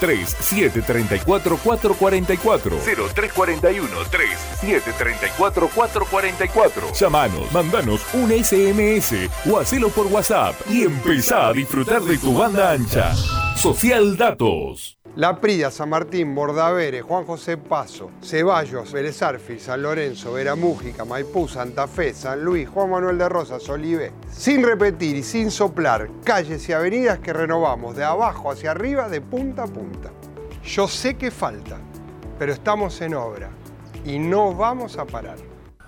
3734 444 0341 3734 444 Llamanos, mandanos un SMS o hacelo por WhatsApp y empezá a disfrutar de tu banda ancha. Social Datos. La Prida, San Martín, Bordavere, Juan José Paso, Ceballos, Vélez San Lorenzo, Veramújica, Maipú, Santa Fe, San Luis, Juan Manuel de Rosas, Olivé. Sin repetir y sin soplar, calles y avenidas que renovamos de abajo hacia arriba, de punta a punta. Yo sé que falta, pero estamos en obra y no vamos a parar.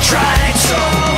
tried so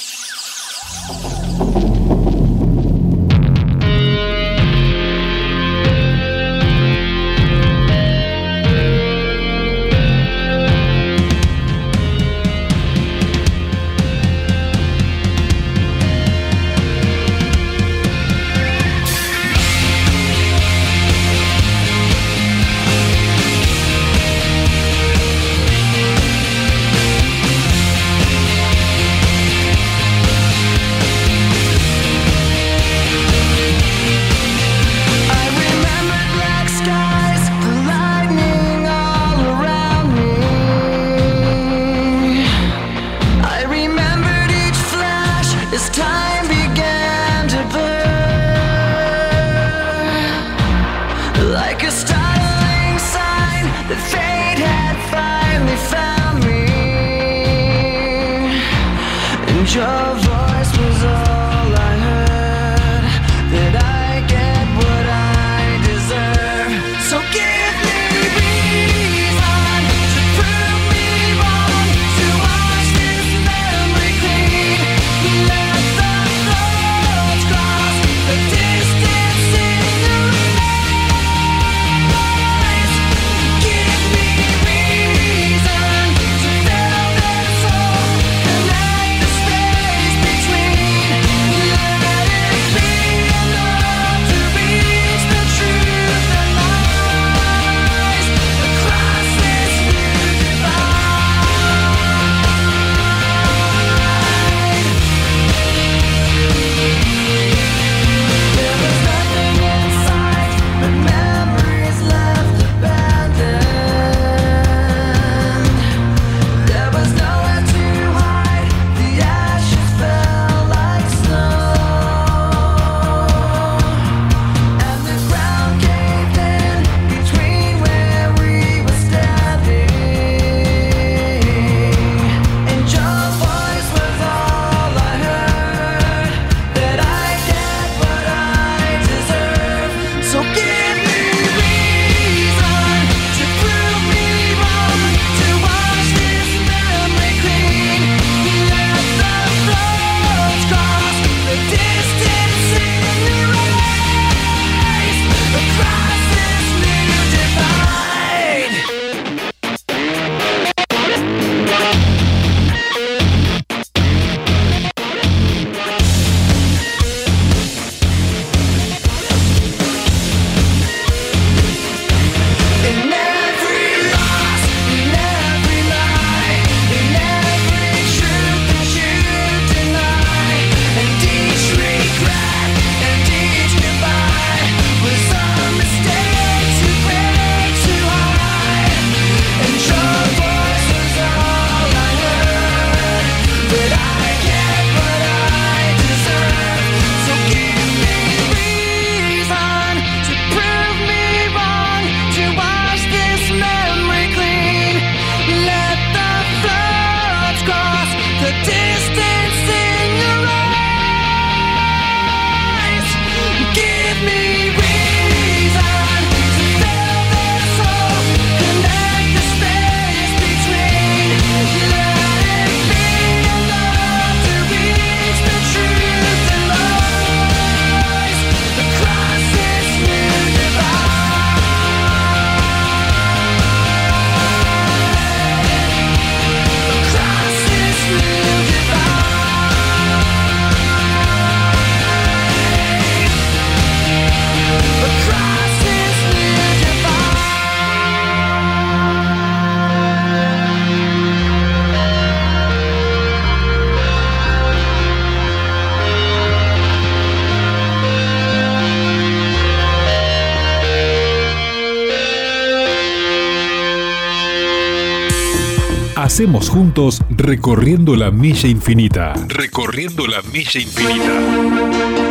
Avancemos juntos recorriendo la milla infinita. Recorriendo la milla infinita.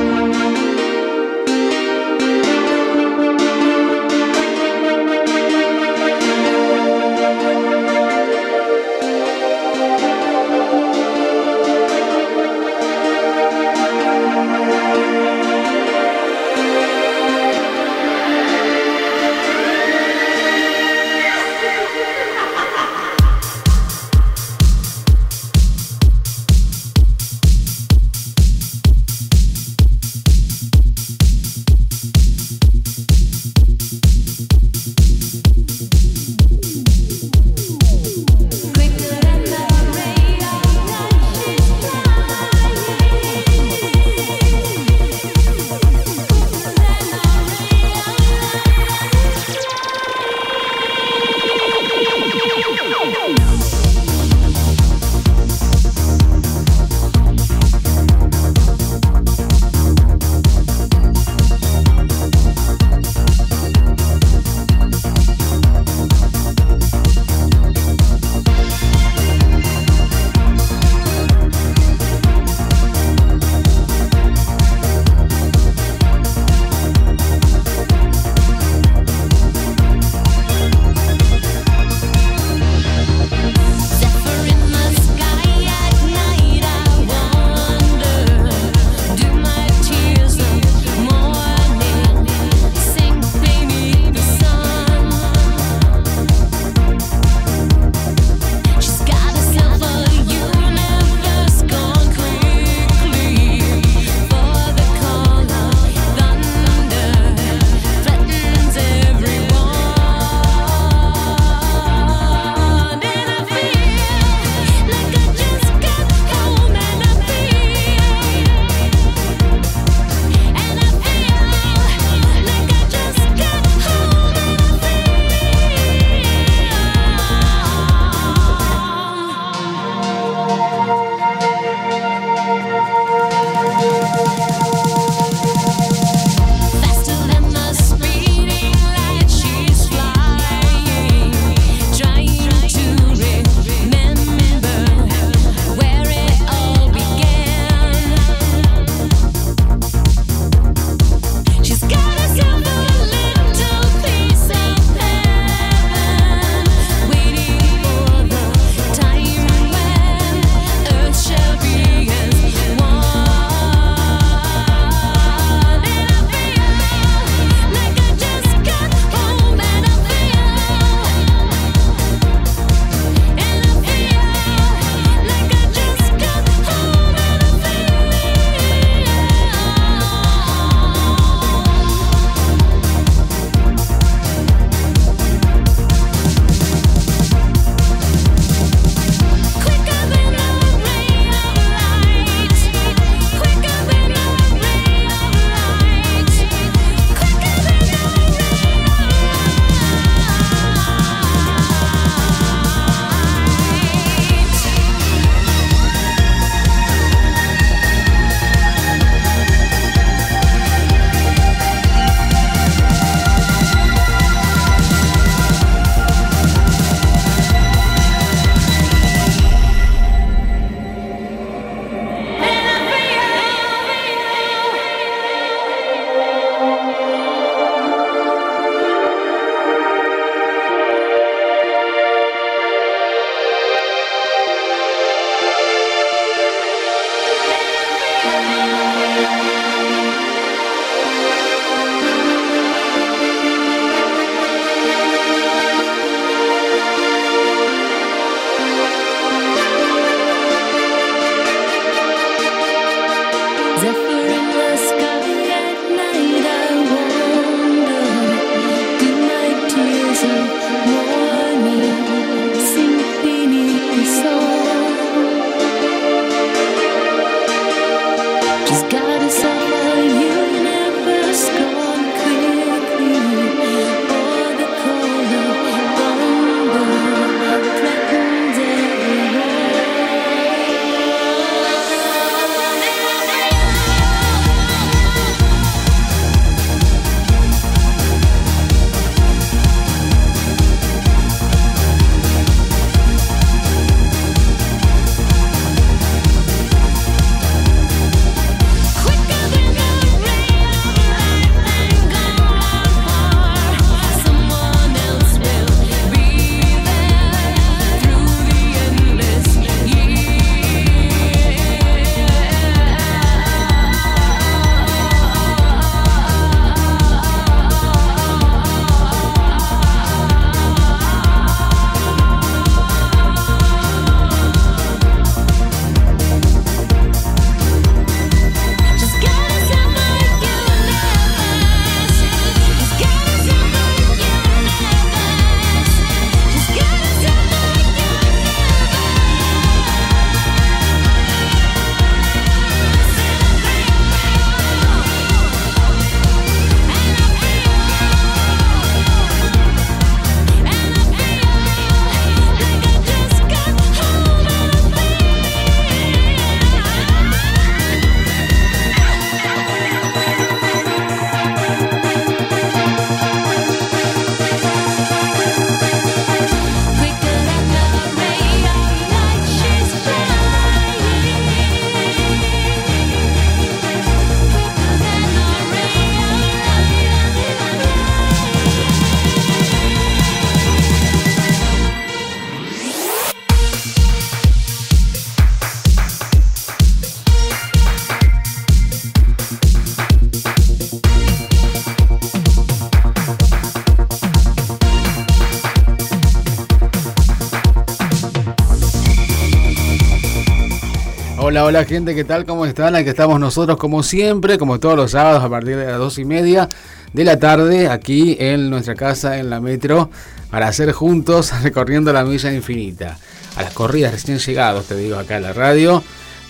Hola, gente, ¿qué tal? ¿Cómo están? Aquí estamos nosotros como siempre, como todos los sábados a partir de las dos y media de la tarde, aquí en nuestra casa en la metro, para hacer juntos recorriendo la milla infinita. A las corridas recién llegados, te digo acá en la radio.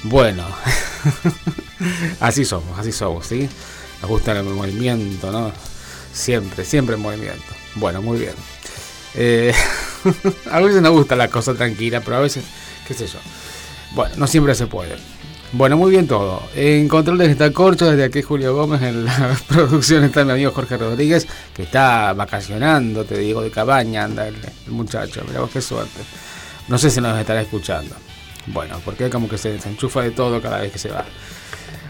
Bueno, así somos, así somos, ¿sí? Nos gusta el movimiento, ¿no? Siempre, siempre en movimiento. Bueno, muy bien. Eh, a veces nos gusta la cosa tranquila, pero a veces, qué sé yo. Bueno, no siempre se puede. Bueno, muy bien todo. En controles está Corcho, desde aquí Julio Gómez, en la producción está mi amigo Jorge Rodríguez, que está vacacionando, te digo, de cabaña, anda el, el muchacho, mira vos qué suerte. No sé si nos estará escuchando. Bueno, porque como que se desenchufa de todo cada vez que se va.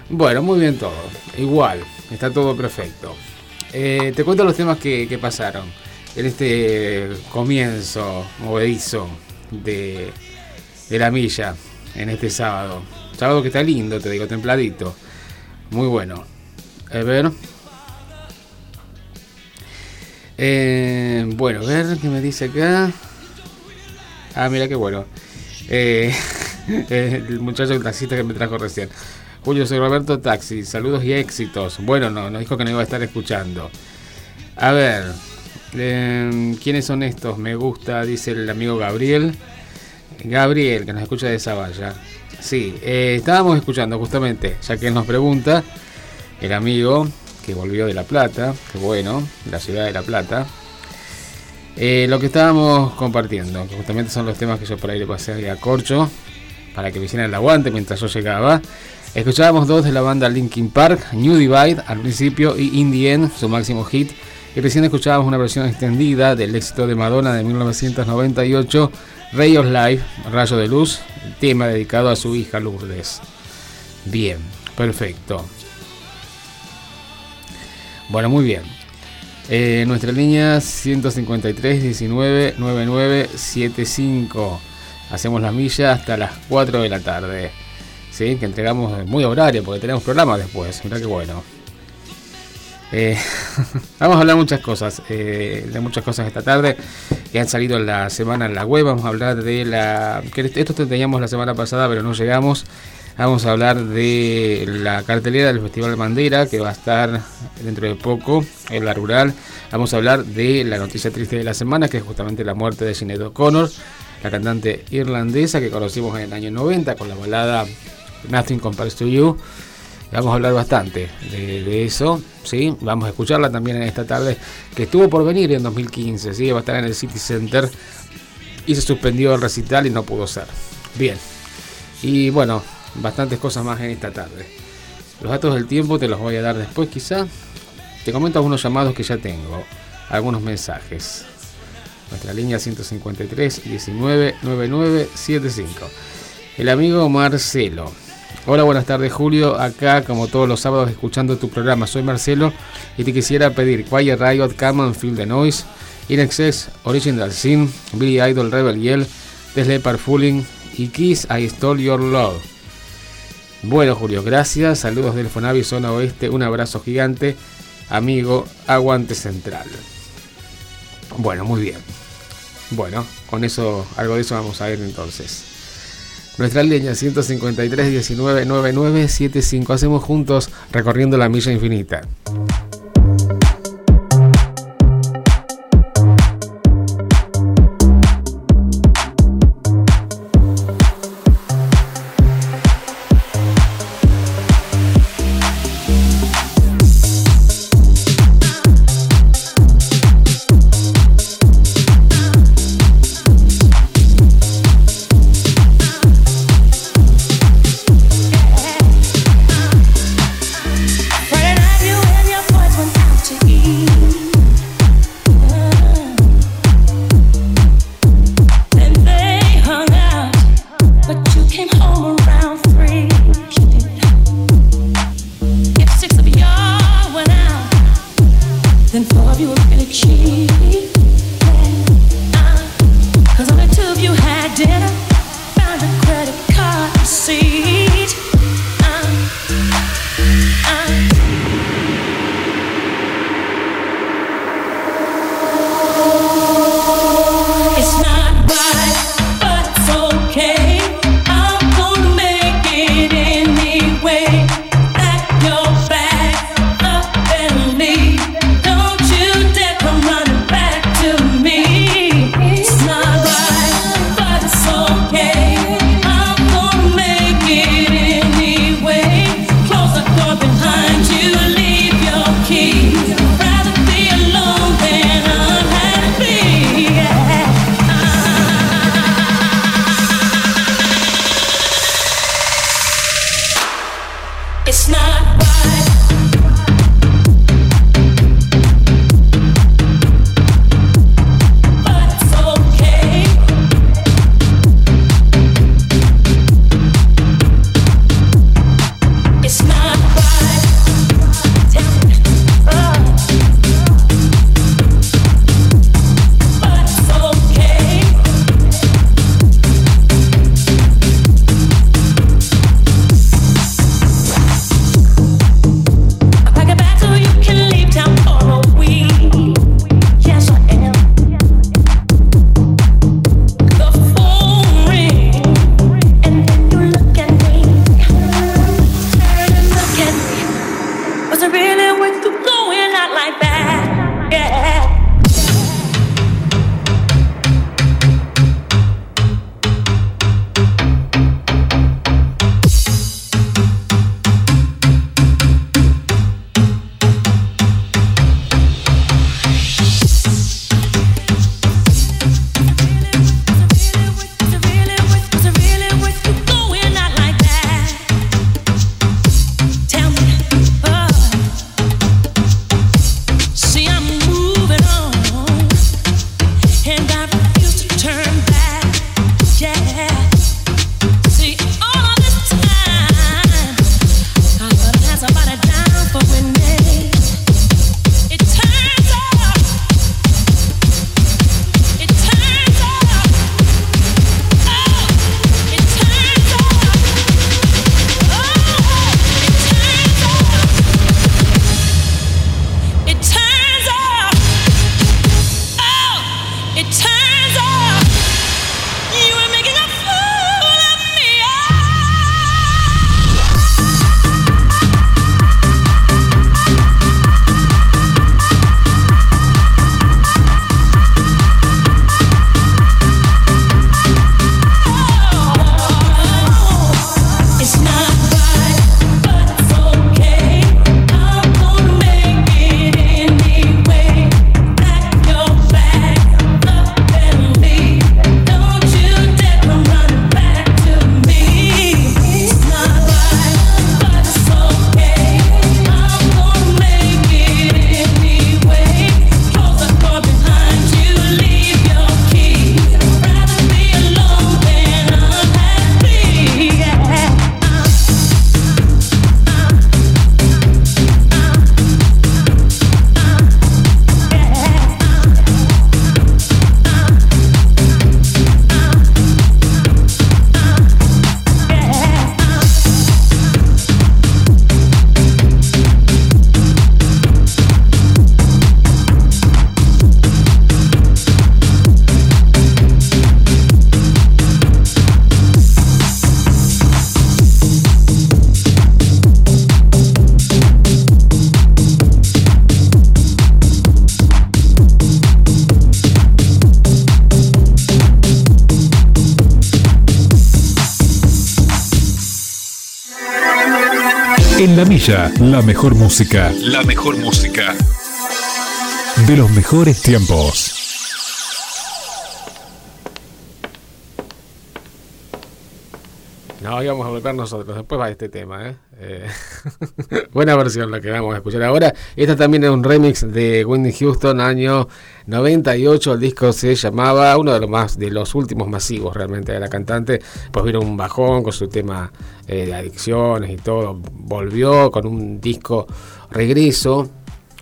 Bueno, muy bien todo. Igual, está todo perfecto. Eh, te cuento los temas que, pasaron en este comienzo movedizo de, de la milla en este sábado. Sábado que está lindo, te digo, templadito. Muy bueno. A ver. Eh, bueno, a ver qué me dice acá. Ah, mira qué bueno. Eh, el muchacho taxista que me trajo recién. Julio, soy Roberto Taxi. Saludos y éxitos. Bueno, no, nos dijo que no iba a estar escuchando. A ver, eh, ¿quiénes son estos? Me gusta, dice el amigo Gabriel. Gabriel, que nos escucha de Zavalla. Sí, eh, estábamos escuchando justamente, ya que nos pregunta, el amigo que volvió de La Plata, que bueno, la ciudad de La Plata, eh, lo que estábamos compartiendo, que justamente son los temas que yo por ahí le pasé a Corcho, para que me hicieran el aguante mientras yo llegaba. Escuchábamos dos de la banda Linkin Park, New Divide al principio y In the End, su máximo hit. Y recién escuchábamos una versión extendida del éxito de Madonna de 1998, Ray of Life, Rayo de Luz, tema dedicado a su hija Lourdes. Bien, perfecto. Bueno, muy bien. Eh, nuestra línea 153 19 99 75. Hacemos la milla hasta las 4 de la tarde. ¿Sí? Que entregamos muy horario porque tenemos programa después. Mira qué bueno. Eh, vamos a hablar muchas cosas, eh, de muchas cosas esta tarde que han salido en la semana en la web. Vamos a hablar de la. que esto te teníamos la semana pasada, pero no llegamos. Vamos a hablar de la cartelera del Festival Bandera que va a estar dentro de poco en la rural. Vamos a hablar de la noticia triste de la semana, que es justamente la muerte de Sinead O'Connor, la cantante irlandesa que conocimos en el año 90 con la balada Nothing Compares to You. Vamos a hablar bastante de, eso, ¿sí? Vamos a escucharla también en esta tarde, que estuvo por venir en 2015, ¿sí? Va a estar en el City Center y se suspendió el recital y no pudo ser. Bien. Y bueno, bastantes cosas más en esta tarde. Los datos del tiempo te los voy a dar después quizá. Te comento algunos llamados que ya tengo, algunos mensajes. Nuestra línea 153 19 99 75. El amigo Marcelo. Hola, buenas tardes Julio. Acá, como todos los sábados, escuchando tu programa. Soy Marcelo y te quisiera pedir Quiet Riot, Come and Feel the Noise, In Excess, Original Sin, Billy Idol, Rebel Yell, Tesla Fooling y Kiss I Stole Your Love. Bueno, Julio, gracias. Saludos del Fonavi Zona Oeste. Un abrazo gigante. Amigo, aguante central. Bueno, muy bien. Bueno, con eso, algo de eso vamos a ver entonces. Nuestra línea 153 19 99 75. Hacemos juntos recorriendo la milla infinita. La mejor música. La mejor música. De los mejores tiempos. No, íbamos a volver nosotros. Después va este tema, ¿eh? Eh, buena versión la que vamos a escuchar ahora. Esta también es un remix de Whitney Houston, año 98. El disco se llamaba, uno de los más de los últimos masivos realmente de la cantante. Pues vino un bajón con su tema eh, de adicciones y todo. Volvió con un disco regreso.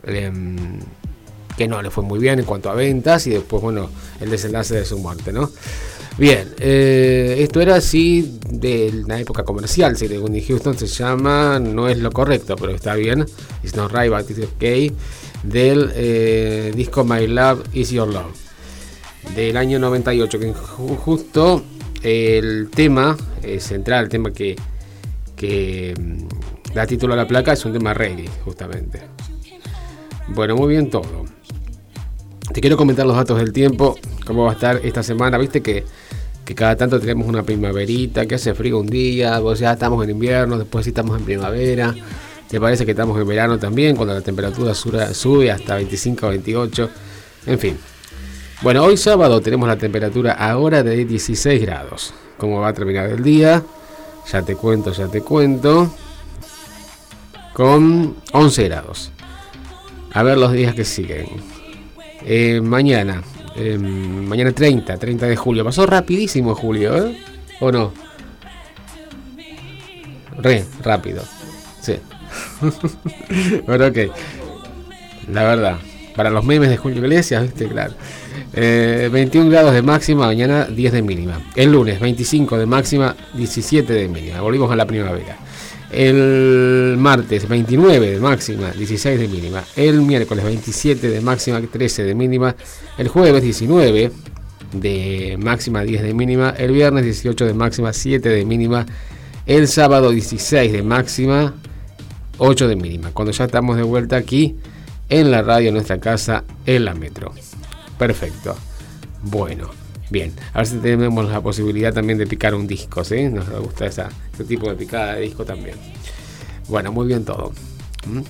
em, que no le fue muy bien en cuanto a ventas y después, bueno, el desenlace de su muerte, ¿no? Bien, eh, esto era así de la época comercial, si de Houston se llama, no es lo correcto, pero está bien, It's Not Right, but It's Okay, del eh, disco My Love Is Your Love, del año 98, que ju- justo el tema eh, central, el tema que, que mm, da título a la placa es un tema reggae, justamente. Bueno, muy bien todo. Te quiero comentar los datos del tiempo, cómo va a estar esta semana. Viste que, que cada tanto tenemos una primaverita, que hace frío un día, vos ya estamos en invierno, después sí estamos en primavera. Te parece que estamos en verano también, cuando la temperatura sube hasta 25 o 28. En fin. Bueno, hoy sábado tenemos la temperatura ahora de 16 grados. ¿Cómo va a terminar el día? Ya te cuento, ya te cuento. Con 11 grados. A ver los días que siguen. Eh, mañana, eh, mañana 30, 30 de julio. Pasó rapidísimo julio, ¿eh? ¿O no? Re, rápido. Sí. bueno, ok. La verdad. Para los memes de Julio Iglesias, ¿viste? Claro. Eh, 21 grados de máxima, mañana 10 de mínima. El lunes 25 de máxima, 17 de mínima. Volvimos a la primavera. El martes 29 de máxima, 16 de mínima. El miércoles 27 de máxima, 13 de mínima. El jueves 19 de máxima, 10 de mínima. El viernes 18 de máxima, 7 de mínima. El sábado 16 de máxima, 8 de mínima. Cuando ya estamos de vuelta aquí en la radio, en nuestra casa, en la metro. Perfecto. Bueno, bien. A ver si tenemos la posibilidad también de picar un disco, ¿sí? Nos gusta esa, este tipo de picada de disco también. Bueno, muy bien todo. ¿Mm?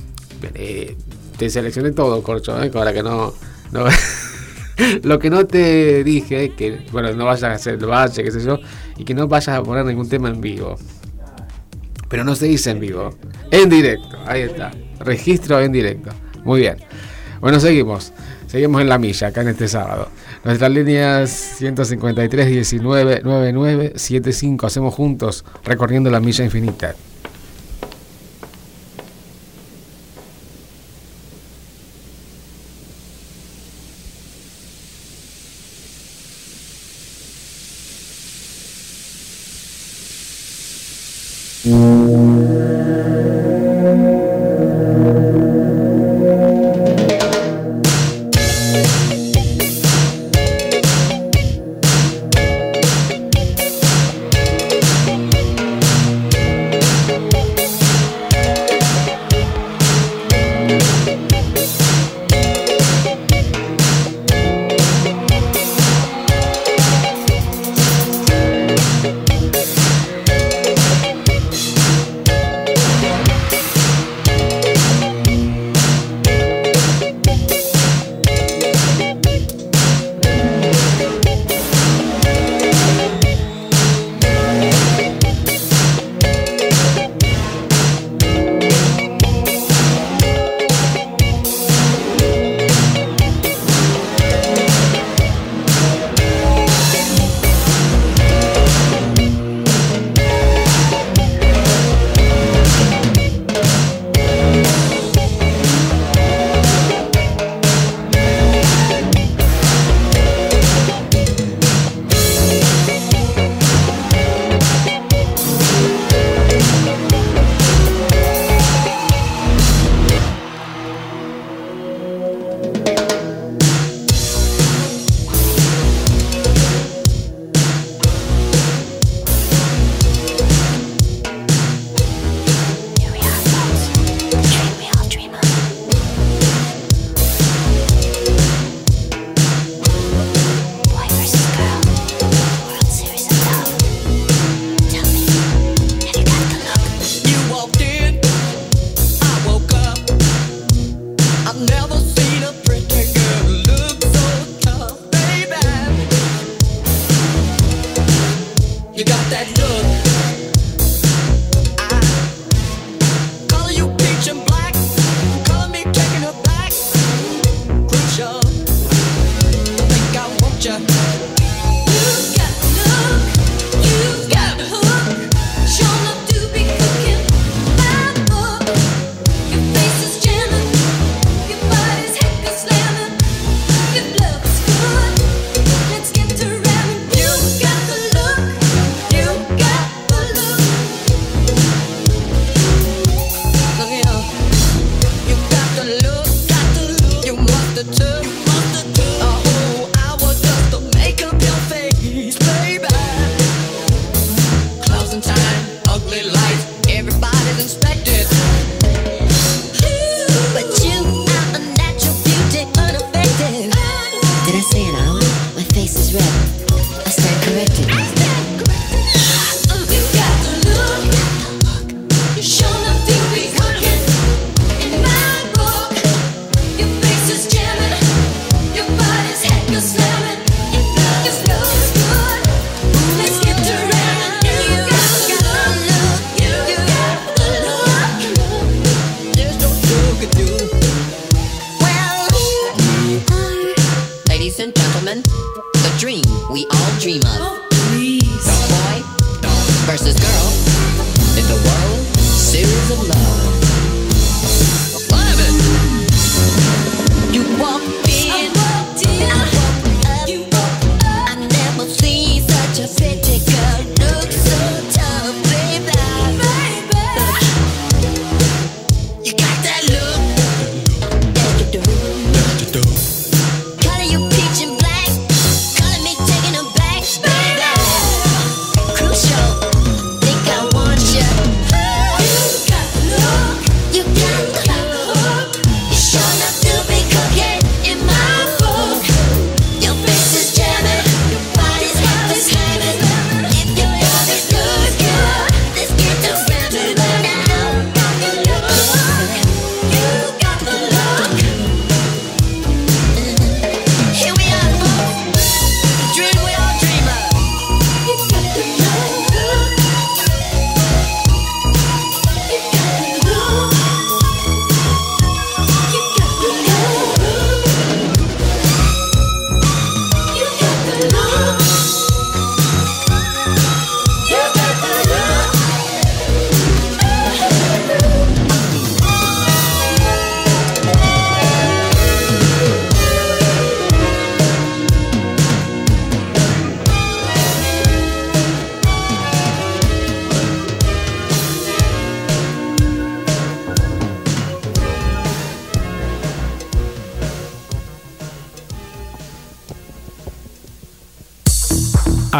Eh, te seleccioné todo, Corcho, ¿eh? para que no... Lo que no te dije es que, bueno, no vayas a hacer el bache, qué sé yo, y que no vayas a poner ningún tema en vivo. Pero no se dice en vivo, en directo, ahí está. Registro en directo. Muy bien. Bueno, seguimos. Seguimos en la milla, acá en este sábado. Nuestras líneas 153 19 99 75. Hacemos juntos recorriendo la milla infinita.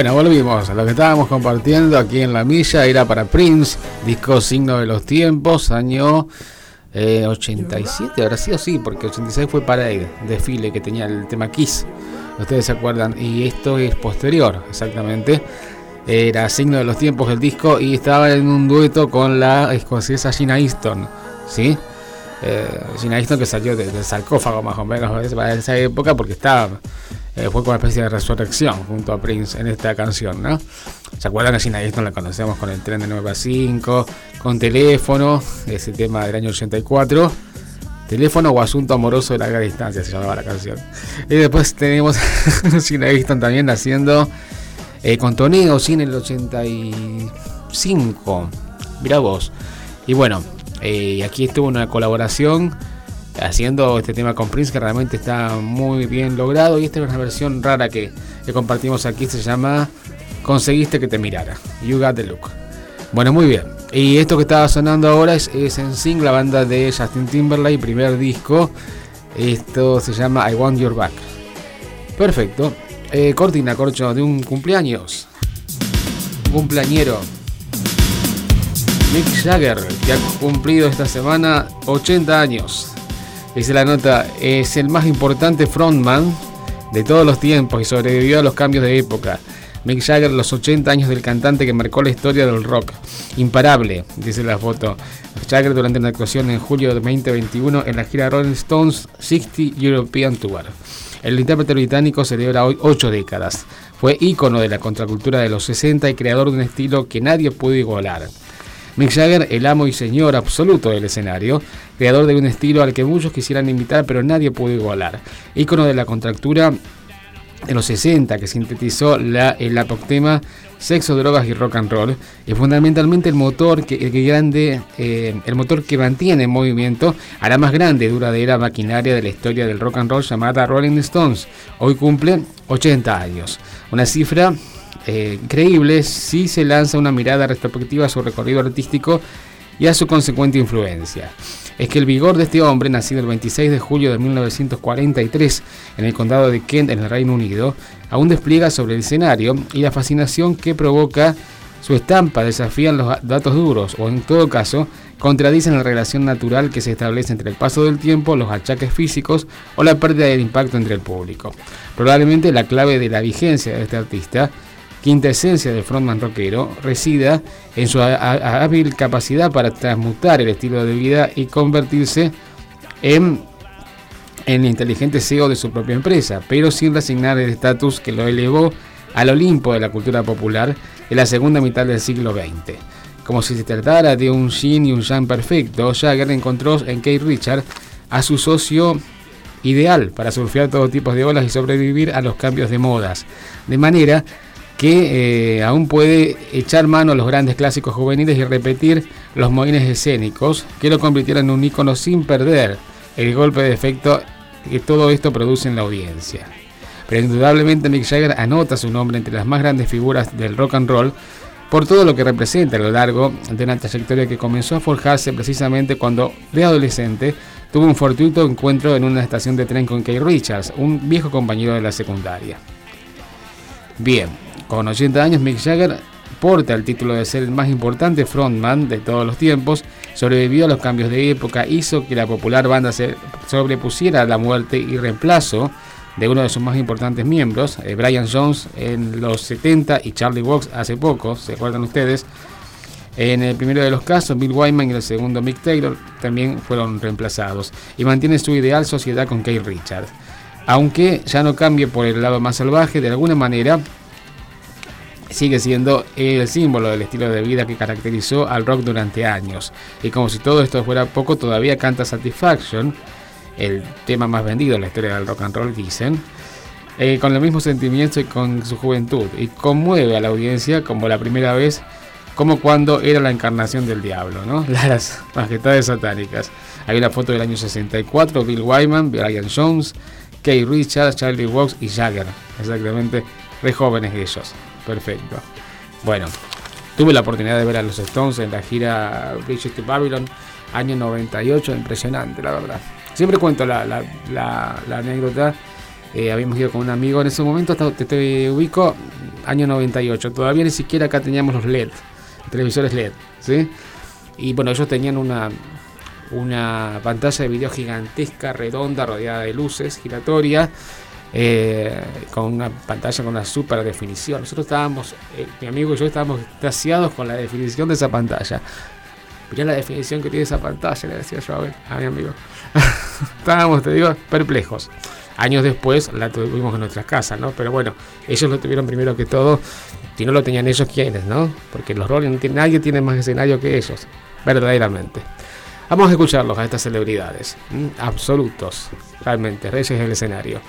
Bueno, volvimos. Lo que estábamos compartiendo aquí en la milla era para Prince, disco Signo de los Tiempos, año eh, 87, habrá sido sí, porque 86 fue Parade, desfile que tenía el tema Kiss. Ustedes se acuerdan, y esto es posterior, exactamente. Era Signo de los Tiempos el disco y estaba en un dueto con la escocesa Gina Easton, ¿sí? Eh, Gina Easton que salió de- del sarcófago más o menos para esa época porque estaba eh, fue como una especie de resurrección junto a Prince en esta canción, ¿no? ¿Se acuerdan que Gina Easton la conocemos con el tren de 9 a 5, con teléfono, ese tema del año 84? Teléfono o asunto amoroso de larga distancia se llamaba la canción. Y después tenemos Gina Easton también haciendo eh, con Toneo Sin el 85. Mirá vos. Y bueno, eh, aquí estuvo una colaboración haciendo este tema con Prince que realmente está muy bien logrado. Y esta es una versión rara que, que compartimos aquí. Se llama Conseguiste que te mirara. You got the look. Bueno, muy bien. Y esto que estaba sonando ahora es, es en Sing, la banda de Justin Timberlake, primer disco. Esto se llama I Want Your Back. Perfecto. Eh, cortina, corcho, de un cumpleaños. Cumpleañero. Mick Jagger, que ha cumplido esta semana 80 años. Dice la nota, es el más importante frontman de todos los tiempos y sobrevivió a los cambios de época. Mick Jagger, los 80 años del cantante que marcó la historia del rock. Imparable, dice la foto. Jagger durante una actuación en julio de 2021 en la gira Rolling Stones 60 European Tour. El intérprete británico celebra hoy 8 décadas. Fue ícono de la contracultura de los 60 y creador de un estilo que nadie pudo igualar. Mick Jagger, el amo y señor absoluto del escenario, creador de un estilo al que muchos quisieran imitar pero nadie pudo igualar. Ícono de la contractura de los 60 que sintetizó la, el apoctema sexo, drogas y rock and roll y fundamentalmente el motor que, el que grande eh, el motor que mantiene en movimiento a la más grande duradera maquinaria de la historia del rock and roll llamada Rolling Stones. Hoy cumple 80 años. Una cifra eh, si se lanza una mirada retrospectiva a su recorrido artístico y a su consecuente influencia. Es que el vigor de este hombre, nacido el 26 de julio de 1943 en el condado de Kent, en el Reino Unido, aún despliega sobre el escenario y la fascinación que provoca su estampa desafían los datos duros o en todo caso contradicen la relación natural que se establece entre el paso del tiempo, los achaques físicos o la pérdida del impacto entre el público. Probablemente la clave de la vigencia de este artista quinta esencia del frontman rockero resida en su há- há- hábil capacidad para transmutar el estilo de vida y convertirse en, en inteligente CEO de su propia empresa, pero sin resignar el estatus que lo elevó al Olimpo de la cultura popular en la segunda mitad del siglo XX. Como si se tratara de un yin y un yang perfecto, Jagger encontró en Keith Richard a su socio ideal para surfear todo tipo de olas y sobrevivir a los cambios de modas. De manera que eh, aún puede echar mano a los grandes clásicos juveniles y repetir los moines escénicos que lo convirtieron en un ícono sin perder el golpe de efecto que todo esto produce en la audiencia. Pero indudablemente Mick Jagger anota su nombre entre las más grandes figuras del rock and roll por todo lo que representa a lo largo de una trayectoria que comenzó a forjarse precisamente cuando de adolescente tuvo un fortuito encuentro en una estación de tren con Keith Richards, un viejo compañero de la secundaria. Bien, con 80 años Mick Jagger porta el título de ser el más importante frontman de todos los tiempos, sobrevivió a los cambios de época, hizo que la popular banda se sobrepusiera a la muerte y reemplazo de uno de sus más importantes miembros, eh, Brian Jones en los 70 y Charlie Watts hace poco, ¿se acuerdan ustedes? En el primero de los casos, Bill Wyman y el segundo, Mick Taylor, también fueron reemplazados y mantiene su ideal sociedad con Keith Richards. Aunque ya no cambie por el lado más salvaje, de alguna manera sigue siendo el símbolo del estilo de vida que caracterizó al rock durante años. Y como si todo esto fuera poco, todavía canta Satisfaction, el tema más vendido en la historia del rock and roll, dicen, eh, con el mismo sentimiento y con su juventud, y conmueve a la audiencia como la primera vez, como cuando era la encarnación del diablo, ¿no? Las majestades satánicas. Hay una foto del año 64, Bill Wyman, Brian Jones, Kay Richards, Charlie Watts y Jagger, exactamente, re jóvenes ellos. Perfecto. Bueno, tuve la oportunidad de ver a los Stones en la gira Bridges to Babylon, año 98, impresionante, la verdad. Siempre cuento la, la- anécdota Eh, habíamos ido con un amigo en ese momento, te, te ubico, año 98. Todavía ni siquiera acá teníamos los LED, televisores LED, ¿sí? Y bueno, ellos tenían una, una pantalla de video gigantesca, redonda, rodeada de luces, giratoria, eh, con una pantalla con una super definición. Nosotros estábamos, eh, mi amigo y yo estábamos extasiados con la definición de esa pantalla. Mirá la definición que tiene esa pantalla, le decía yo a, a mi amigo. estábamos, te digo, perplejos. Años después la tuvimos en nuestras casas, ¿no? Pero bueno, ellos lo tuvieron primero que todo. Si no lo tenían ellos, ¿quiénes, no? Porque los tiene- nadie tiene más escenario que ellos, verdaderamente. Vamos a escucharlos a estas celebridades, absolutos, realmente, reyes del escenario.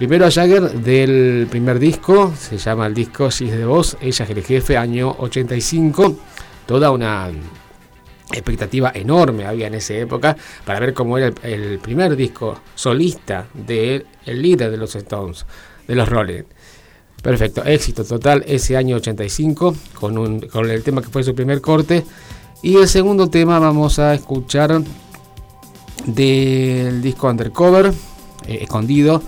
Primero a Jagger del primer disco, se llama el disco She's the Boss, Ella es el jefe, año 85. Toda una expectativa enorme había en esa época para ver cómo era el, primer disco solista del el líder de los Stones, de los Rolling. Perfecto, éxito total ese año 85 con, un, con el tema que fue su primer corte. Y el segundo tema vamos a escuchar del disco Undercover, eh, escondido,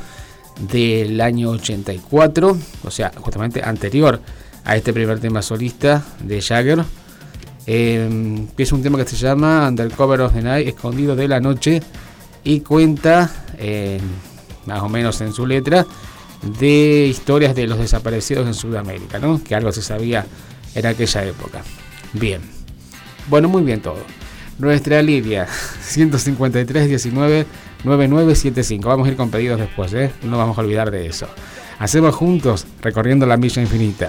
del año 84, o sea, justamente anterior a este primer tema solista de Jagger. Eh, que es un tema que se llama Undercover of the Night, escondido de la noche, y cuenta, eh, más o menos en su letra, de historias de los desaparecidos en Sudamérica, ¿no? Que algo se sabía en aquella época. Bien. Bueno, muy bien todo. Nuestra línea 153 19 9975. Vamos a ir con pedidos después, ¿eh? No vamos a olvidar de eso. Hacemos juntos recorriendo la milla infinita.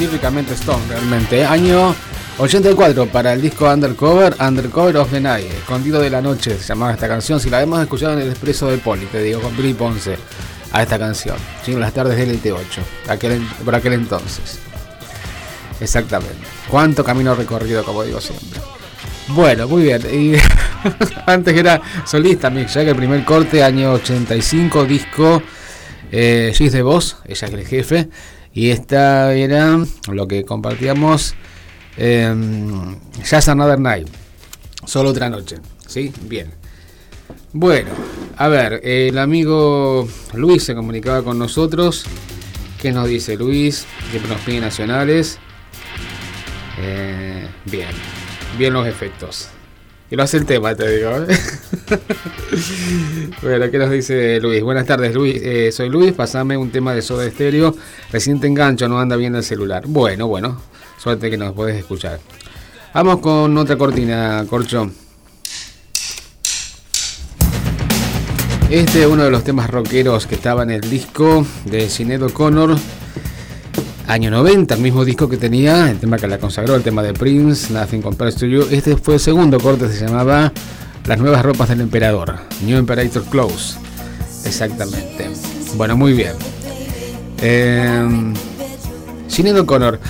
típicamente Stone realmente. ¿eh? Año 84 para el disco Undercover, Undercover of the Night, Escondido de la Noche se llamaba esta canción. Si la hemos escuchado en el expreso de Poli, te digo, con Billy Ponce, a esta canción. Sí, las tardes del 88, aquel, por aquel entonces. Exactamente. Cuánto camino recorrido, como digo siempre. Bueno, muy bien. Antes era solista Mick Jagger, primer corte, año 85, disco eh, Gis de Voz, ella es el jefe. Y esta era lo que compartíamos em, eh, Just Another Night. Solo otra noche. ¿Sí? Bien. Bueno, a ver, el amigo Luis se comunicaba con nosotros. ¿Qué nos dice Luis? Siempre nos pide nacionales. Eh, bien, bien los efectos. Y lo hace el tema, te digo. bueno, ¿qué nos dice Luis? Buenas tardes, Luis. Eh, soy Luis, pasame un tema de Soda Estéreo. Recién te engancho, no anda bien el celular. Bueno, bueno, suerte que nos podés escuchar. Vamos con otra cortina, Corcho. Este es uno de los temas rockeros que estaba en el disco de Sinead O'Connor, año 90, el mismo disco que tenía, el tema que la consagró, el tema de Prince, Nothing Compares to You. Este fue el segundo corte, se llamaba Las nuevas ropas del emperador, New Imperator Clothes. Exactamente. Bueno, muy bien. Eh, Sinead O'Connor,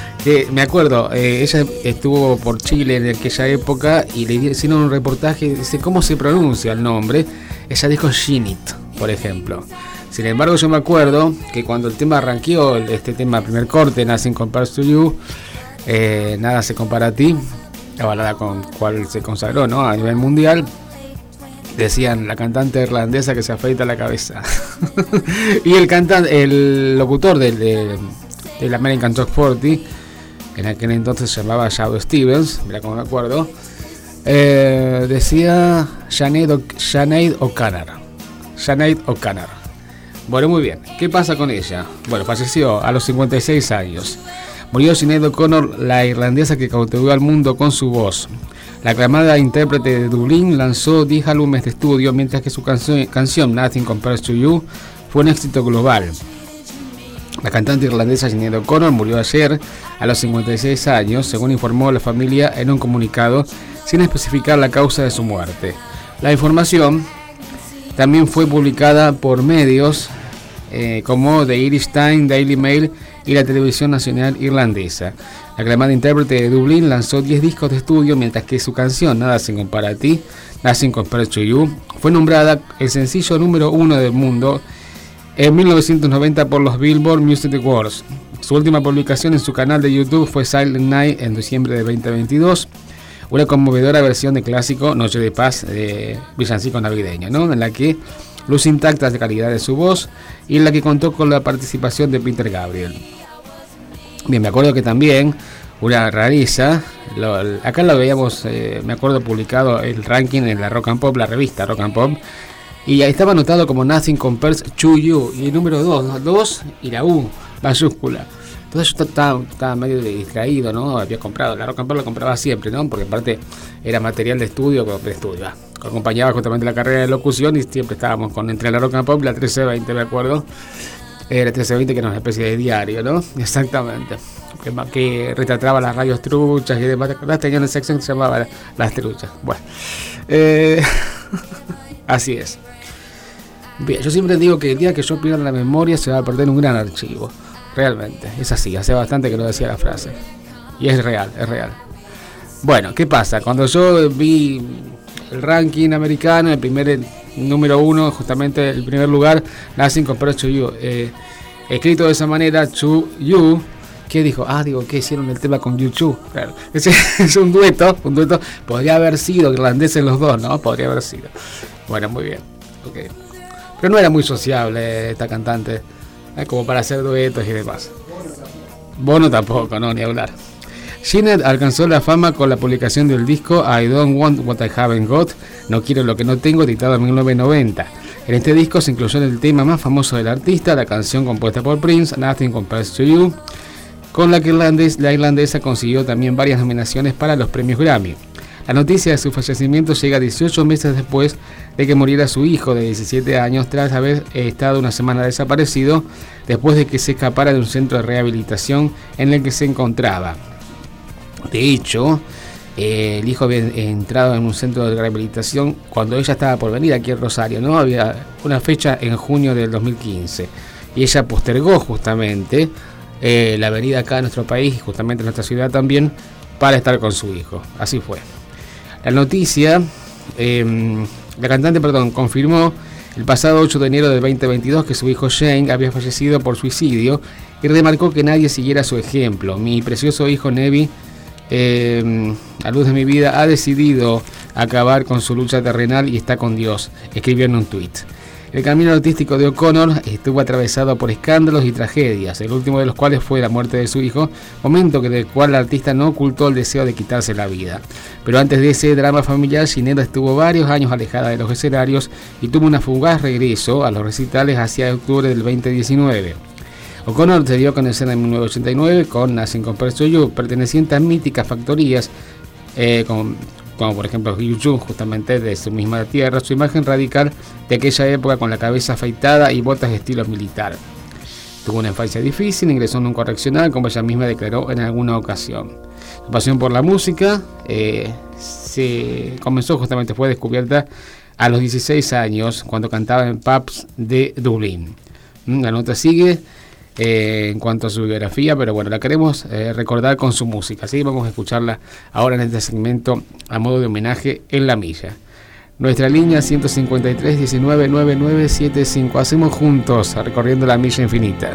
me acuerdo, eh, ella estuvo por Chile en aquella época y le hicieron un reportaje, dice cómo se pronuncia el nombre. Ella dijo Shinit, por ejemplo. Sin embargo, yo me acuerdo que cuando el tema arranqueó, este tema, primer corte, Nothing Compares to You, eh, Nada se compara a ti, la balada con cual se consagró ¿no? a nivel mundial, decían la cantante irlandesa que se afeita la cabeza. y el cantante, el locutor del, de- del American Top 40, que en aquel entonces se llamaba Shadow Stevens, mira cómo me acuerdo, eh, decía Sinead O'Connor. Sinead O'Connor. Bueno, muy bien. ¿Qué pasa con ella? Bueno, falleció a los 56 años. Murió Sinead O'Connor, la irlandesa que cautivó al mundo con su voz. La aclamada intérprete de Dublín lanzó 10 álbumes de estudio, mientras que su canción, canción Nothing Compares to You fue un éxito global. La cantante irlandesa Sinead O'Connor murió ayer a los 56 años, según informó la familia en un comunicado, sin especificar la causa de su muerte. La información también fue publicada por medios eh, como The Irish Times, Daily Mail y la televisión nacional irlandesa. La aclamada intérprete de Dublín lanzó 10 discos de estudio, mientras que su canción Nada sin compara a ti, Nothing Compares to You, fue nombrada el sencillo número uno del mundo en 1990 por los Billboard Music Awards. Su última publicación en su canal de YouTube fue Silent Night en diciembre de 2022, una conmovedora versión de clásico Noche de Paz de villancico navideño, en la que luce intacta de calidad de su voz y en la que contó con la participación de Peter Gabriel. Bien, me acuerdo que también una el- acá lo veíamos, eh, me acuerdo publicado el ranking en la Rock and Pop, la revista Rock and Pop, y ahí estaba anotado como Nothing Compares to y el número 2, 2 y la U, mayúscula. Entonces yo estaba, estaba medio distraído, ¿no? Había comprado, la Rock and Pop la compraba siempre, ¿no? Porque aparte era material de estudio, de estudio, ah. Acompañaba justamente la carrera de locución y siempre estábamos con entre la Rock and Pop y la 1320, me acuerdo. Era 1320 que era una especie de diario, ¿no? Exactamente. Que, retrataba las radios truchas y demás. Tenía una sección que se llamaba Las truchas. Bueno. Eh, así es. Bien, yo siempre digo que el día que yo pierda la memoria se va a perder un gran archivo. Realmente. Es así. Hace bastante que lo decía la frase. Y es real, es real. Bueno, ¿qué pasa? Cuando yo vi el ranking americano, el primer el número uno, justamente el primer lugar, Nothing Compares to You, eh, escrito de esa manera, To You, ¿qué dijo? Ah, digo, que hicieron el tema con YouTube. Claro, ese es un dueto, un dueto, podría haber sido irlandeses los dos, ¿no? Podría haber sido. Bueno, muy bien, ok. Pero no era muy sociable esta cantante, ¿eh? como para hacer duetos y demás. Bono tampoco, no, ni hablar. Sinead alcanzó la fama con la publicación del disco I Don't Want What I Haven't Got, No Quiero Lo Que No Tengo, editado en 1990. En este disco se incluyó el tema más famoso del artista, la canción compuesta por Prince, Nothing Compares to You, con la que la irlandesa consiguió también varias nominaciones para los premios Grammy. La noticia de su fallecimiento llega 18 meses después de que muriera su hijo de 17 años tras haber estado una semana desaparecido después de que se escapara de un centro de rehabilitación en el que se encontraba. De hecho, eh, el hijo había entrado en un centro de rehabilitación cuando ella estaba por venir aquí en Rosario, ¿no? Había una fecha en junio del 2015 y ella postergó justamente eh, la venida acá a nuestro país, justamente en nuestra ciudad también, para estar con su hijo. Así fue. La noticia, eh, la cantante, perdón, confirmó el pasado 8 de enero del 2022 que su hijo Shane había fallecido por suicidio y remarcó que nadie siguiera su ejemplo. Mi precioso hijo Nevi, eh, a luz de mi vida, ha decidido acabar con su lucha terrenal y está con Dios, escribió en un tuit. El camino artístico de O'Connor estuvo atravesado por escándalos y tragedias, el último de los cuales fue la muerte de su hijo, momento del cual el artista no ocultó el deseo de quitarse la vida. Pero antes de ese drama familiar, Ginebra estuvo varios años alejada de los escenarios y tuvo una fugaz regreso a los recitales hacia octubre del 2019. O'Connor se dio a conocer en 1989 con Nothing Compares You, perteneciente a míticas factorías eh, como por ejemplo Yu justamente de su misma tierra, su imagen radical de aquella época con la cabeza afeitada y botas de estilo militar. Tuvo una infancia difícil, ingresó en un correccional, como ella misma declaró en alguna ocasión. Su pasión por la música eh, se comenzó justamente, fue descubierta a los 16 años cuando cantaba en pubs de Dublín. Mm, La nota sigue eh, en cuanto a su biografía, pero bueno, la queremos eh, recordar con su música. Así vamos a escucharla ahora en este segmento a modo de homenaje en la milla. Nuestra línea 153 19 9975. Hacemos juntos recorriendo la milla infinita.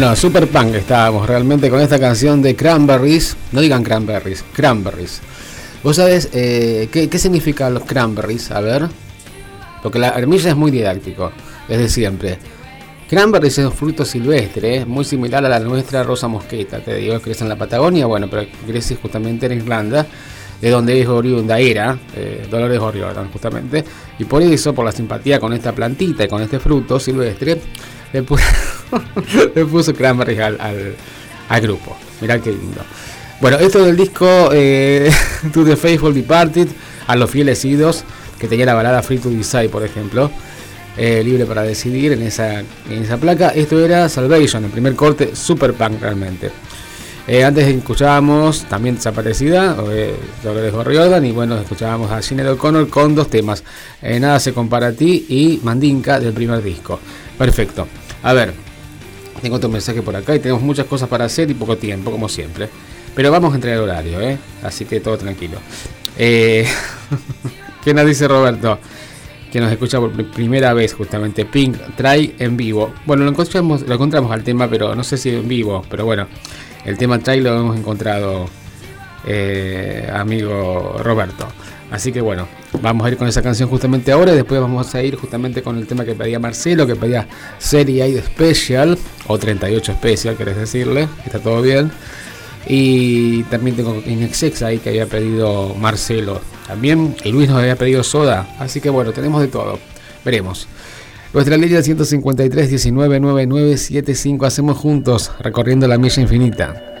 Bueno, super punk estábamos realmente con esta canción de Cranberries. No digan Cranberries, Cranberries. ¿Vos sabés eh, ¿qué, qué significan los cranberries? A ver. Porque la armilla es muy didáctico, desde siempre. Cranberries es un fruto silvestre, ¿eh? muy similar a la nuestra rosa mosqueta. Te digo, crece en la Patagonia, bueno, pero crece justamente en Irlanda, de donde es oriunda era, eh, Dolores O'Riordan, justamente. Y por eso, por la simpatía con esta plantita y con este fruto silvestre, le le puso Cranberries al, al- grupo. Mirá qué lindo. Bueno, esto del disco eh, To the Faithful Departed, a los fieles idos, que tenía la balada Free to Decide, por ejemplo, eh, libre para decidir en esa, en esa placa. Esto era Salvation, el primer corte, super punk realmente. Eh, antes escuchábamos también Desaparecida, eh, Dolores O'Riordan, y bueno, escuchábamos a Sinead O'Connor con dos temas, eh, Nada se compara a ti y Mandinka del primer disco. Perfecto. A ver, tengo otro mensaje por acá y tenemos muchas cosas para hacer y poco tiempo, como siempre. Pero vamos a entrar el horario, ¿eh? Así que todo tranquilo. Eh, ¿Qué nos dice Roberto? Que nos escucha por pri- primera vez justamente Pink Try en vivo. Bueno, lo encontramos, lo encontramos al tema, pero no sé si en vivo. Pero bueno, el tema Try lo hemos encontrado, eh, amigo Roberto. Así que bueno, vamos a ir con esa canción justamente ahora y después vamos a ir justamente con el tema que pedía Marcelo, que pedía Serie 8 Special, o 38 Special, querés decirle, está todo bien. Y también tengo Inexex ahí que había pedido Marcelo también, Luis nos había pedido Soda, así que bueno, tenemos de todo, veremos. Nuestra línea 153 19 9975 hacemos juntos recorriendo la milla infinita.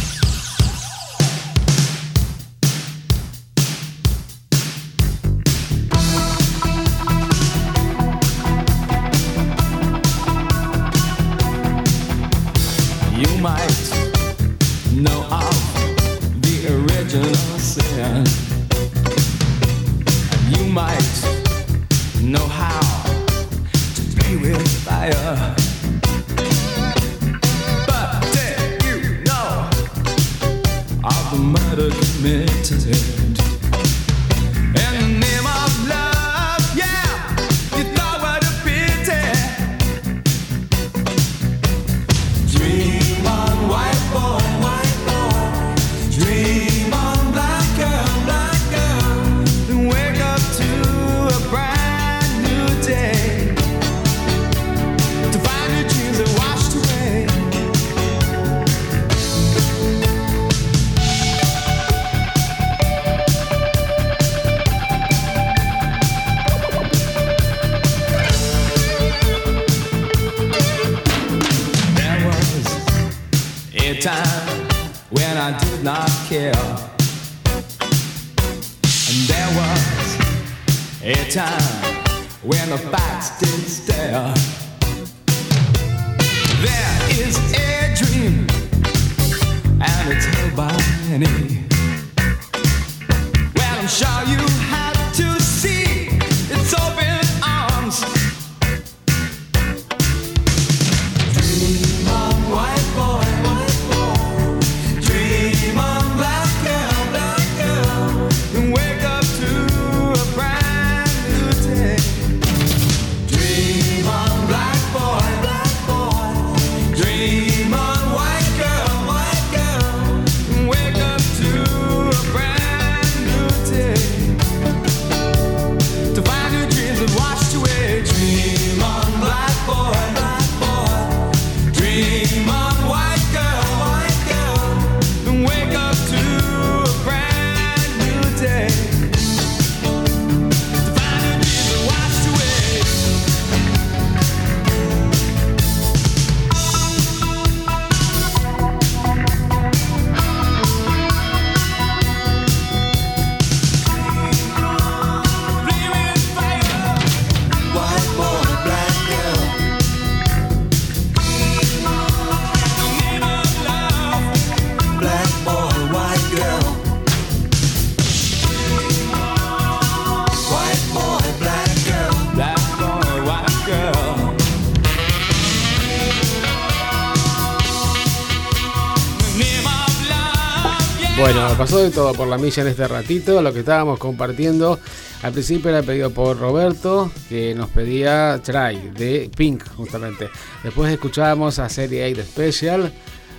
todo y todo por la milla en este ratito. Lo que estábamos compartiendo al principio era pedido por Roberto, que nos pedía Try de Pink, justamente. Después escuchábamos a Serie 8 Special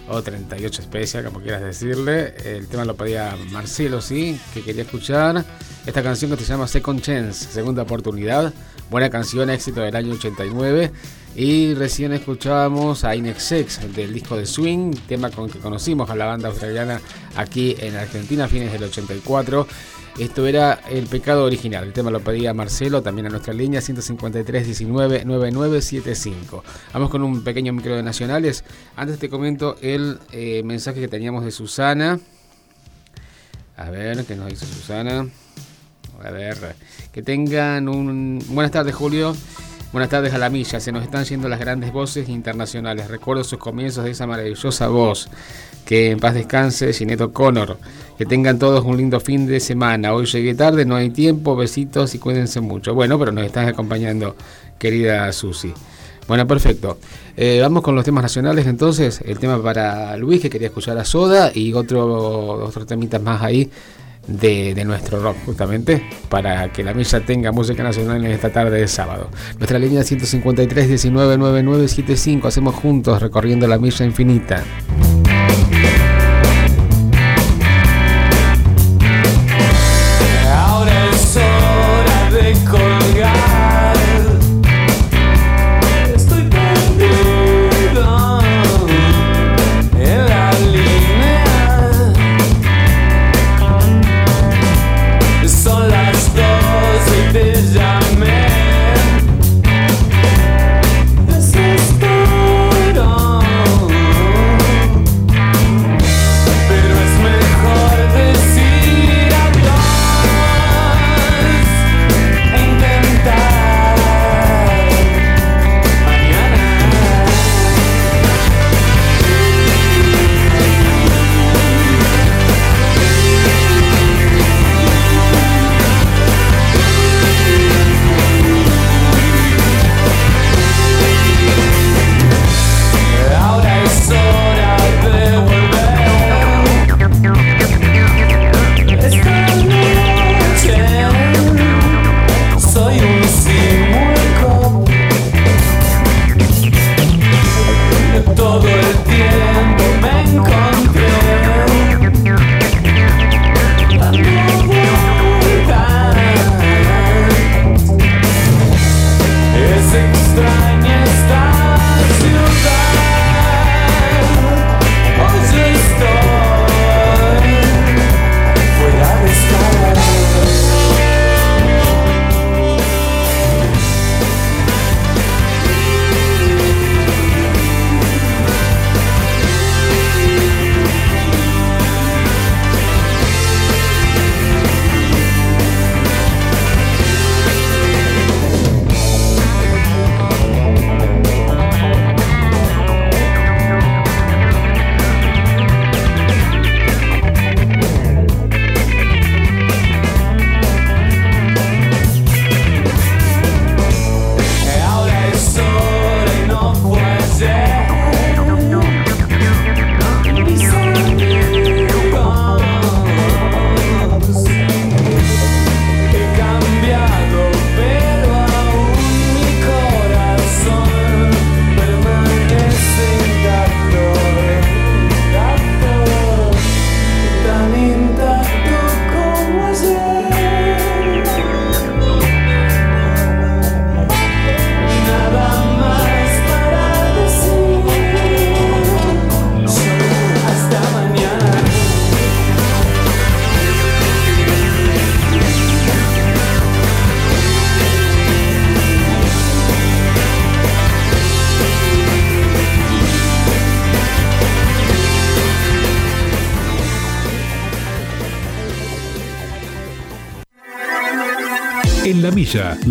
o 38 Special, como quieras decirle. El tema lo pedía Marcelo, sí, que quería escuchar esta canción que se llama Second Chance, Segunda Oportunidad. Buena canción, éxito del año 89. Y recién escuchábamos a Inexex del disco de Swing, tema con que conocimos a la banda australiana aquí en Argentina a fines del 84. Esto era El Pecado Original. El tema lo pedía Marcelo, también a nuestra línea 153 19 9975. Vamos con un pequeño micro de nacionales. Antes te comento el eh, mensaje que teníamos de Susana. A ver, ¿qué nos dice Susana? A ver, que tengan un... Buenas tardes, Julio. Buenas tardes a la milla, se nos están yendo las grandes voces internacionales. Recuerdo sus comienzos de esa maravillosa voz. Que en paz descanse Gineto Connor. Que tengan todos un lindo fin de semana. Hoy llegué tarde, no hay tiempo. Besitos y cuídense mucho. Bueno, pero nos están acompañando, querida Susi. Bueno, perfecto. Eh, vamos con los temas nacionales entonces. El tema para Luis, que quería escuchar a Soda, y otro, otros temitas más ahí de, nuestro rock, justamente, para que la misa tenga música nacional en esta tarde de sábado. Nuestra línea 153 19 9975. Hacemos juntos recorriendo la milla infinita.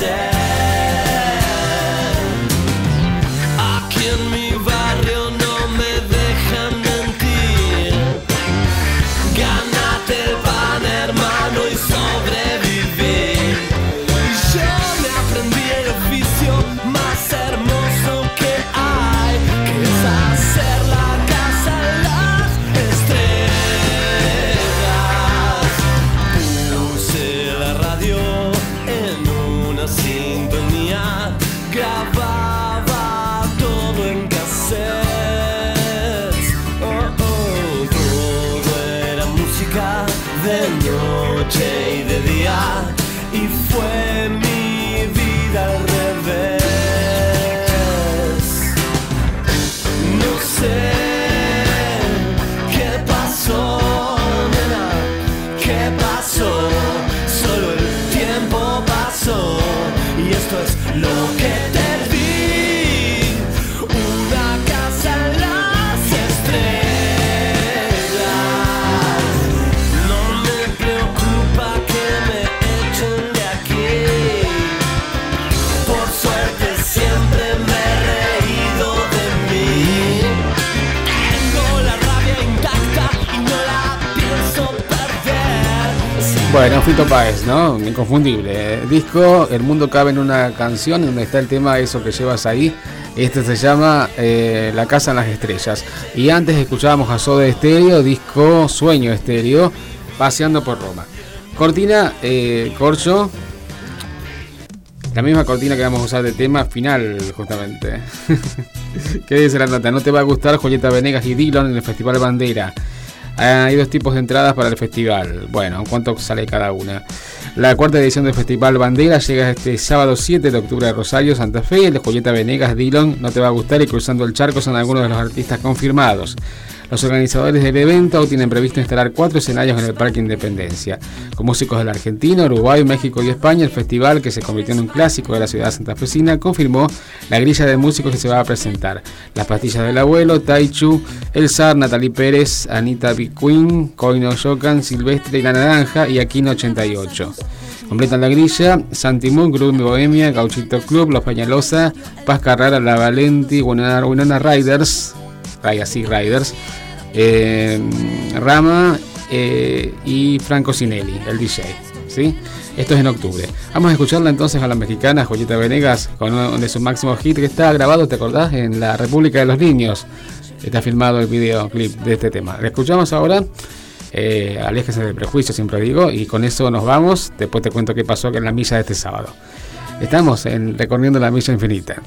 Hacer. Fito Páez, ¿no? Inconfundible. eh. Disco, El mundo cabe en una canción donde está el tema Eso que llevas ahí. Este se llama eh, La casa en las estrellas. Y antes escuchábamos a Soda Estéreo, disco Sueño Estéreo, Paseando por Roma. Cortina, eh, Corcho. La misma cortina que vamos a usar de tema final, justamente. ¿Qué dice la nota? No te va a gustar Julieta Venegas y Dillon en el Festival Bandera. Hay dos tipos de entradas para el festival. Bueno, ¿cuánto sale cada una? La cuarta edición del Festival Bandera llega este sábado 7 de octubre a Rosario, Santa Fe. El de Julieta Venegas, Dillon, No Te Va a Gustar y Cruzando el Charco son algunos de los artistas confirmados. Los organizadores del evento tienen previsto instalar cuatro escenarios en el Parque Independencia. Con músicos de la Argentina, Uruguay, México y España, el festival, que se convirtió en un clásico de la ciudad santafesina, confirmó la grilla de músicos que se va a presentar. Las pastillas del abuelo, Taichu, El Zar, Natalie Pérez, Anita B. Queen, Coino Yokan, Silvestre y La Naranja y Aquino 88. Completan la grilla Santi Moon, Grupo Bohemia, Gauchito Club, Los Pañalosa, Paz Carrara, La Valenti, Winona Riders, Sea Riders, eh, Rama eh, y Franco Sinelli, el DJ. ¿sí? Esto es en octubre. Vamos a escucharla entonces a la mexicana Joyita Venegas con uno de sus máximos hits que está grabado, ¿te acordás? En la República de los Niños. Está filmado el videoclip de este tema. La escuchamos ahora. Eh, aléjese del prejuicio, siempre digo. Y con eso nos vamos. Después te cuento qué pasó en la milla de este sábado. Estamos en recorriendo la milla infinita.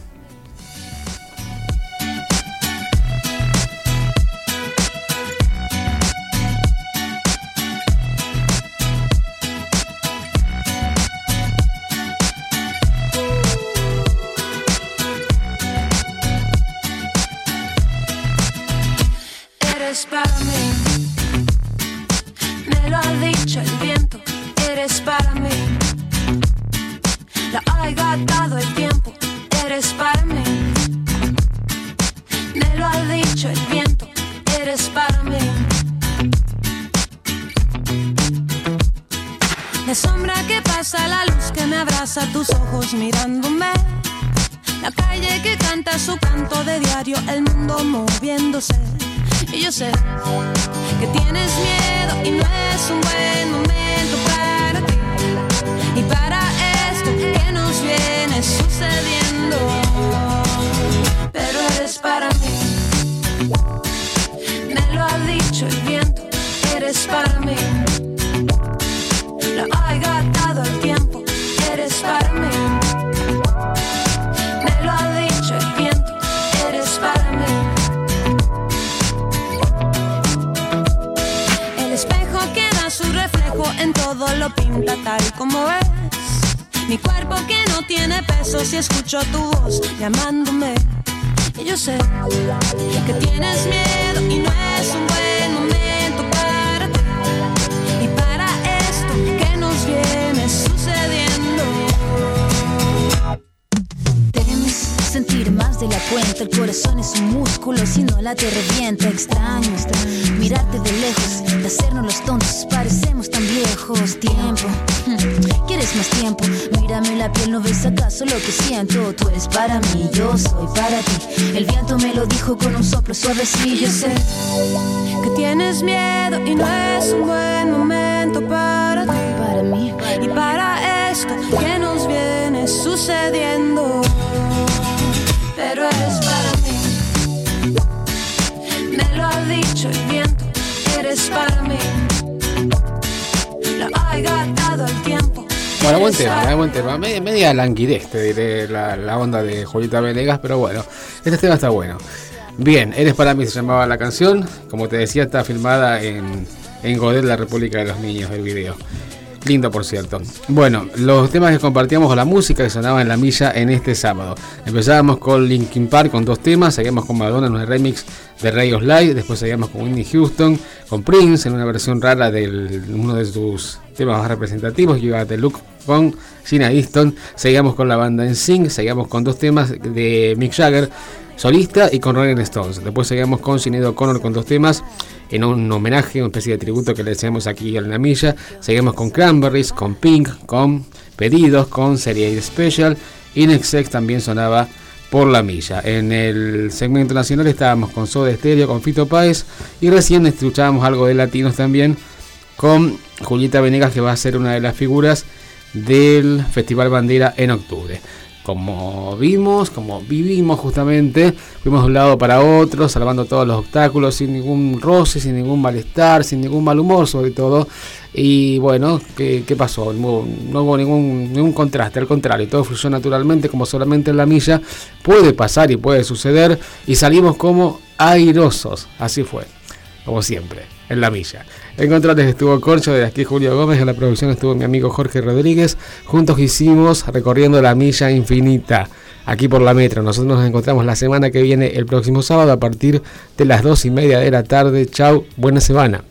Media, languidez, te diré, la, onda de Julieta Venegas, pero bueno, este tema está bueno. Bien, Eres para mí se llamaba la canción. Como te decía, está filmada en, en Godet, la República de los Niños, el video. Lindo, por cierto. Bueno, los temas que compartíamos con la música que sonaba en la milla en este sábado. Empezábamos con Linkin Park con dos temas, seguíamos con Madonna en un remix de Ray of después seguíamos con Whitney Houston, con Prince en una versión rara de uno de sus temas más representativos, You Got the Look con Gina Easton, seguíamos con la banda en Sing, seguíamos con dos temas de Mick Jagger, solista y con Rolling Stones. Después seguimos con Sinead O'Connor con dos temas en un homenaje, una especie de tributo que le hacemos aquí en la milla. Seguimos con Cranberries, con Pink, con Pedidos, con Serie Special. Y Nexex también sonaba por la milla. En el segmento nacional estábamos con Soda Stereo, con Fito Páez. Y recién escuchábamos algo de latinos también con Julieta Venegas, que va a ser una de las figuras del Festival Bandera en octubre como vimos, como vivimos justamente, fuimos de un lado para otro, salvando todos los obstáculos, sin ningún roce, sin ningún malestar, sin ningún mal humor sobre todo. Y bueno, ¿qué, pasó? No hubo ningún, ningún contraste, al contrario, todo fluyó naturalmente como solamente en la milla puede pasar y puede suceder y salimos como airosos, así fue, como siempre, en la milla. En estuvo Corcho, de aquí Julio Gómez, en la producción estuvo mi amigo Jorge Rodríguez. Juntos hicimos recorriendo la milla infinita aquí por la metro. Nosotros nos encontramos la semana que viene, el próximo sábado, a partir de las dos y media de la tarde. Chau, buena semana.